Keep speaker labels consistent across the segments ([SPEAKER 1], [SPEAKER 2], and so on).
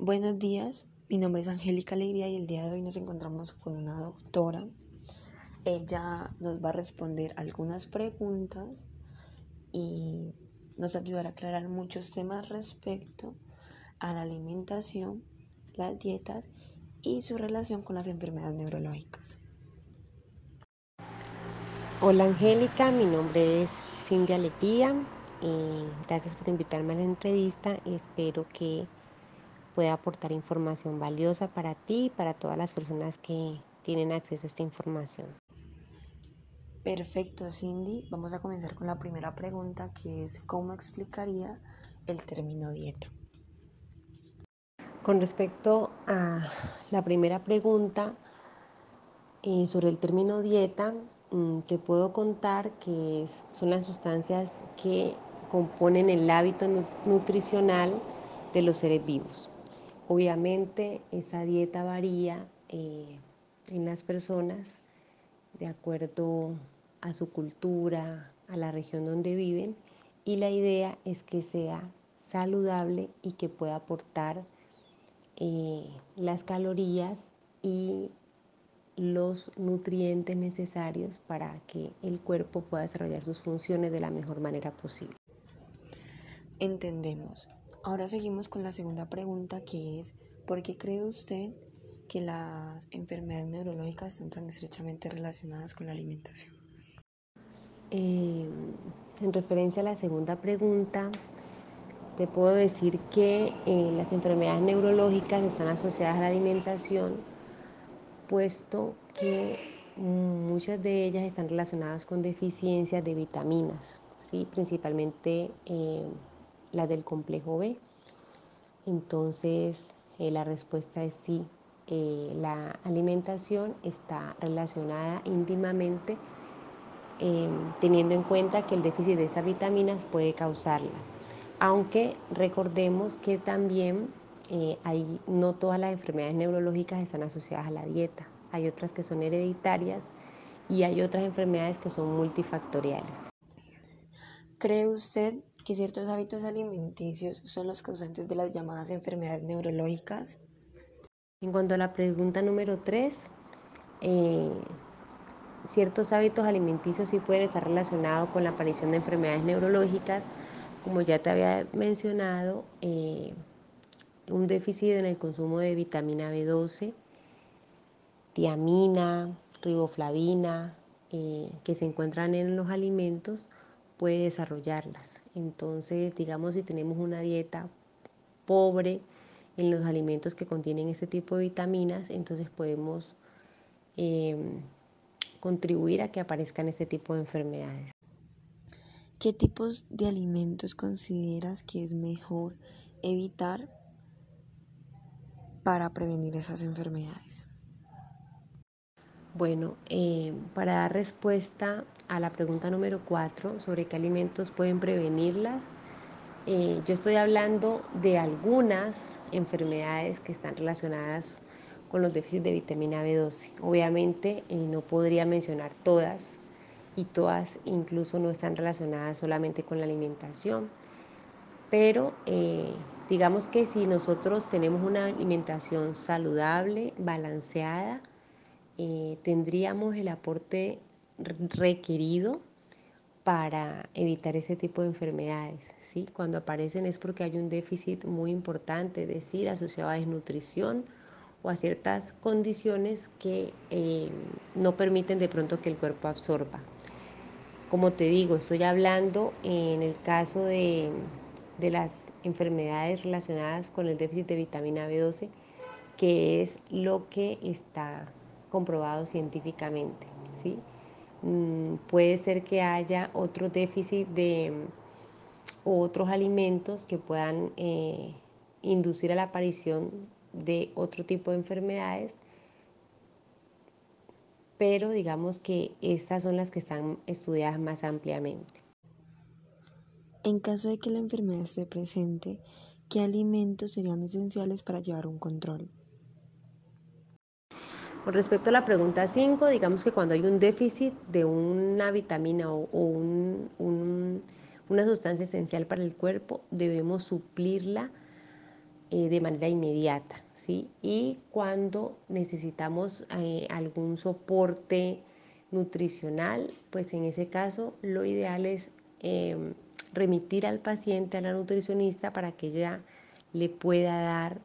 [SPEAKER 1] Buenos días, mi nombre es Angélica Alegría y el día de hoy nos encontramos con una doctora. Ella nos va a responder algunas preguntas y nos ayudará a aclarar muchos temas respecto a la alimentación, las dietas y su relación con las enfermedades neurológicas.
[SPEAKER 2] Hola Angélica, mi nombre es Cindy Alegría y gracias por invitarme a la entrevista espero que pueda aportar información valiosa para ti y para todas las personas que tienen acceso a esta información.
[SPEAKER 1] Perfecto, Cindy. Vamos a comenzar con la primera pregunta que es ¿cómo explicaría el término dieta?
[SPEAKER 2] Con respecto a la primera pregunta eh, sobre el término dieta, mm, te puedo contar que son las sustancias que componen el hábito nutricional de los seres vivos. Obviamente esa dieta varía eh, en las personas de acuerdo a su cultura, a la región donde viven y la idea es que sea saludable y que pueda aportar eh, las calorías y los nutrientes necesarios para que el cuerpo pueda desarrollar sus funciones de la mejor manera posible.
[SPEAKER 1] Entendemos. Ahora seguimos con la segunda pregunta que es, ¿por qué cree usted que las enfermedades neurológicas están tan estrechamente relacionadas con la alimentación?
[SPEAKER 2] Eh, en referencia a la segunda pregunta, te puedo decir que eh, las enfermedades neurológicas están asociadas a la alimentación, puesto que muchas de ellas están relacionadas con deficiencias de vitaminas, ¿sí? principalmente eh, la del complejo B. Entonces, eh, la respuesta es sí. Eh, la alimentación está relacionada íntimamente em, teniendo en cuenta que el déficit de esas vitaminas puede causarla. Aunque recordemos que también eh, hay, no todas las enfermedades neurológicas están asociadas a la dieta. Hay otras que son hereditarias y hay otras enfermedades que son multifactoriales.
[SPEAKER 1] ¿Cree usted que ciertos hábitos alimenticios son los causantes de las llamadas enfermedades neurológicas?
[SPEAKER 2] En cuanto a la pregunta número 3, eh, ciertos hábitos alimenticios sí pueden estar relacionados con la aparición de enfermedades neurológicas, como ya te había mencionado, eh, un déficit en el consumo de vitamina B12, tiamina, riboflavina, eh, que se encuentran en los alimentos, puede desarrollarlas. Entonces, digamos, si tenemos una dieta pobre en los alimentos que contienen este tipo de vitaminas, entonces podemos em, contribuir a que aparezcan este tipo de enfermedades.
[SPEAKER 1] ¿Qué tipos de alimentos consideras que es mejor evitar para prevenir esas enfermedades?
[SPEAKER 2] Bueno, eh, para dar respuesta a la pregunta número 4 sobre qué alimentos pueden prevenirlas, eh, yo estoy hablando de algunas enfermedades que están relacionadas con los déficits de vitamina B12. Obviamente eh, no podría mencionar todas y todas incluso no están relacionadas solamente con la alimentación, pero digamos que si nosotros tenemos una alimentación saludable, balanceada, eh, tendríamos el aporte requerido para evitar ese tipo de enfermedades. ¿sí? Cuando aparecen es porque hay un déficit muy importante, es decir, asociado a desnutrición o a ciertas condiciones que eh, no permiten de pronto que el cuerpo absorba. Como te digo, estoy hablando en el caso de, de las enfermedades relacionadas con el déficit de vitamina B12, que es lo que está comprobado científicamente. ¿sí? Mm, puede ser que haya otro déficit de otros alimentos que puedan eh, inducir a la aparición de otro tipo de enfermedades, pero digamos que estas son las que están estudiadas más ampliamente.
[SPEAKER 1] En caso de que la enfermedad esté presente, ¿qué alimentos serían esenciales para llevar un control?
[SPEAKER 2] Con respecto a la pregunta 5, digamos que cuando hay un déficit de una vitamina o, una sustancia esencial para el cuerpo, debemos suplirla eh, de manera inmediata, ¿sí? Y cuando necesitamos eh, algún soporte nutricional, pues en ese caso lo ideal es em, remitir al paciente a la nutricionista para que ella le pueda dar,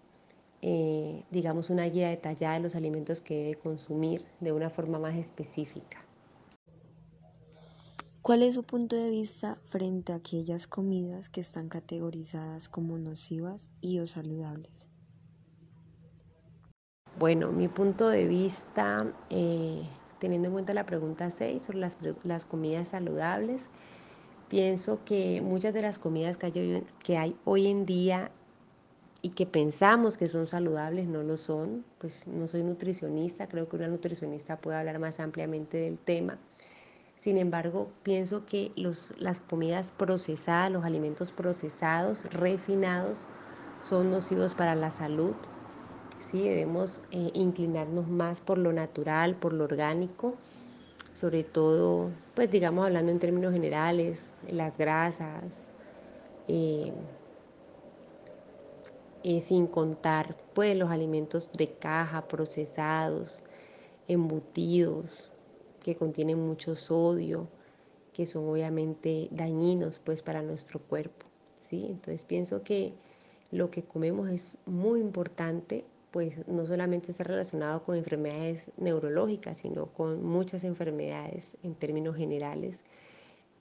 [SPEAKER 2] eh, digamos, una guía detallada de los alimentos que debe consumir de una forma más específica.
[SPEAKER 1] ¿Cuál es su punto de vista frente a aquellas comidas que están categorizadas como nocivas y o saludables?
[SPEAKER 2] Bueno, mi punto de vista, eh, teniendo en cuenta la pregunta 6 sobre las, las, comidas saludables, pienso que muchas de las comidas que hay, que hay hoy en día y que pensamos que son saludables no lo son. Pues no soy nutricionista, creo que una nutricionista puede hablar más ampliamente del tema sin embargo, pienso que las comidas procesadas, los alimentos procesados, refinados, son nocivos para la salud. ¿sí? Debemos eh, inclinarnos más por lo natural, por lo orgánico, sobre todo, pues digamos hablando en términos generales, las grasas, eh, eh, sin contar pues los alimentos de caja, procesados, embutidos, que contienen mucho sodio, que son obviamente dañinos pues para nuestro cuerpo, ¿sí? Entonces pienso que lo que comemos es muy importante, pues no solamente está relacionado con enfermedades neurológicas, sino con muchas enfermedades en términos generales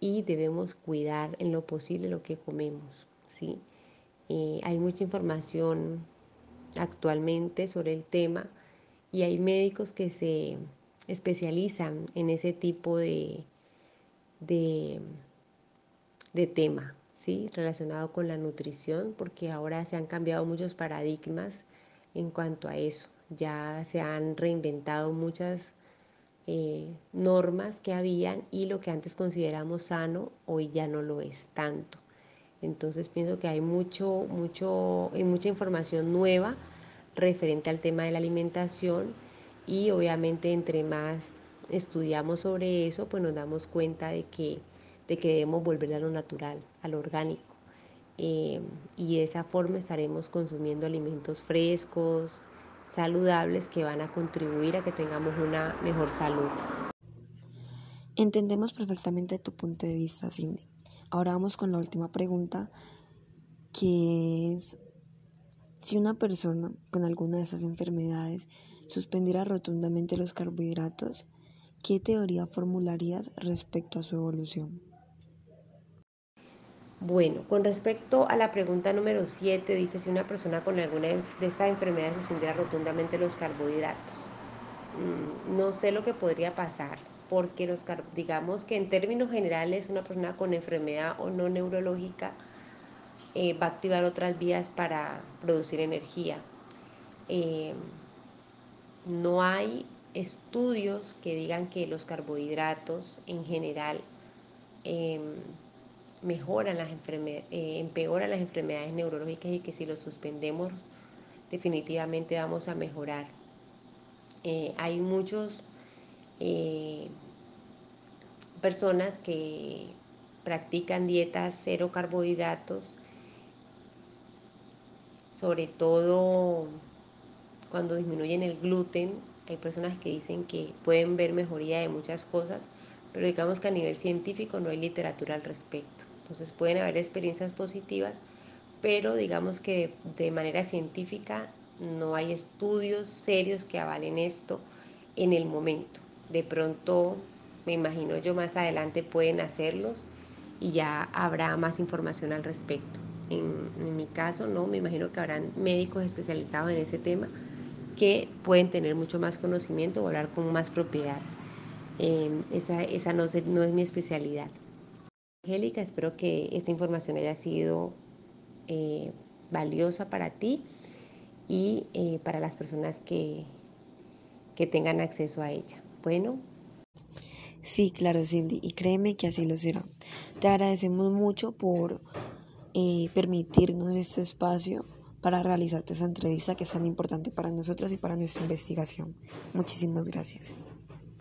[SPEAKER 2] y debemos cuidar en lo posible lo que comemos, ¿sí? Eh, hay mucha información actualmente sobre el tema y hay médicos que se especializan en ese tipo de, de, tema, ¿sí? relacionado con la nutrición, porque ahora se han cambiado muchos paradigmas en cuanto a eso. Ya se han reinventado muchas eh, normas que habían y lo que antes consideramos sano hoy ya no lo es tanto. Entonces pienso que hay mucho, mucho, hay mucha información nueva referente al tema de la alimentación y obviamente entre más estudiamos sobre eso, pues nos damos cuenta de que, de que debemos volver a lo natural, a lo orgánico. Eh, y de esa forma estaremos consumiendo alimentos frescos, saludables, que van a contribuir a que tengamos una mejor salud.
[SPEAKER 1] Entendemos perfectamente tu punto de vista, Cindy. Ahora vamos con la última pregunta, que es si una persona con alguna de esas enfermedades suspendiera rotundamente los carbohidratos, ¿qué teoría formularías respecto a su evolución?
[SPEAKER 2] Bueno, con respecto a la pregunta número 7, dice si una persona con alguna de estas enfermedades suspendiera rotundamente los carbohidratos. Mm, no sé lo que podría pasar, porque los digamos que en términos generales una persona con enfermedad o no neurológica eh, va a activar otras vías para producir energía. Eh, no hay estudios que digan que los carbohidratos en general em, mejoran las enfermedades, eh, empeoran las enfermedades neurológicas y que si los suspendemos definitivamente vamos a mejorar. Eh, hay muchos eh, personas que practican dietas cero carbohidratos, sobre todo cuando disminuyen el gluten, hay personas que dicen que pueden ver mejoría de muchas cosas, pero digamos que a nivel científico no hay literatura al respecto. Entonces pueden haber experiencias positivas, pero digamos que de manera científica no hay estudios serios que avalen esto en el momento. De pronto, me imagino yo más adelante pueden hacerlos y ya habrá más información al respecto. En, mi caso, no, me imagino que habrán médicos especializados en ese tema que pueden tener mucho más conocimiento o hablar con más propiedad. Em, esa esa no, no, es mi especialidad. Angélica, espero que esta información haya sido eh, valiosa para ti y eh, para las personas que, que tengan acceso a ella. Bueno.
[SPEAKER 1] Sí, claro, Cindy, y créeme que así lo será. Te agradecemos mucho por eh, permitirnos este espacio para realizarte esa entrevista que es tan importante para nosotros y para nuestra investigación. Muchísimas gracias.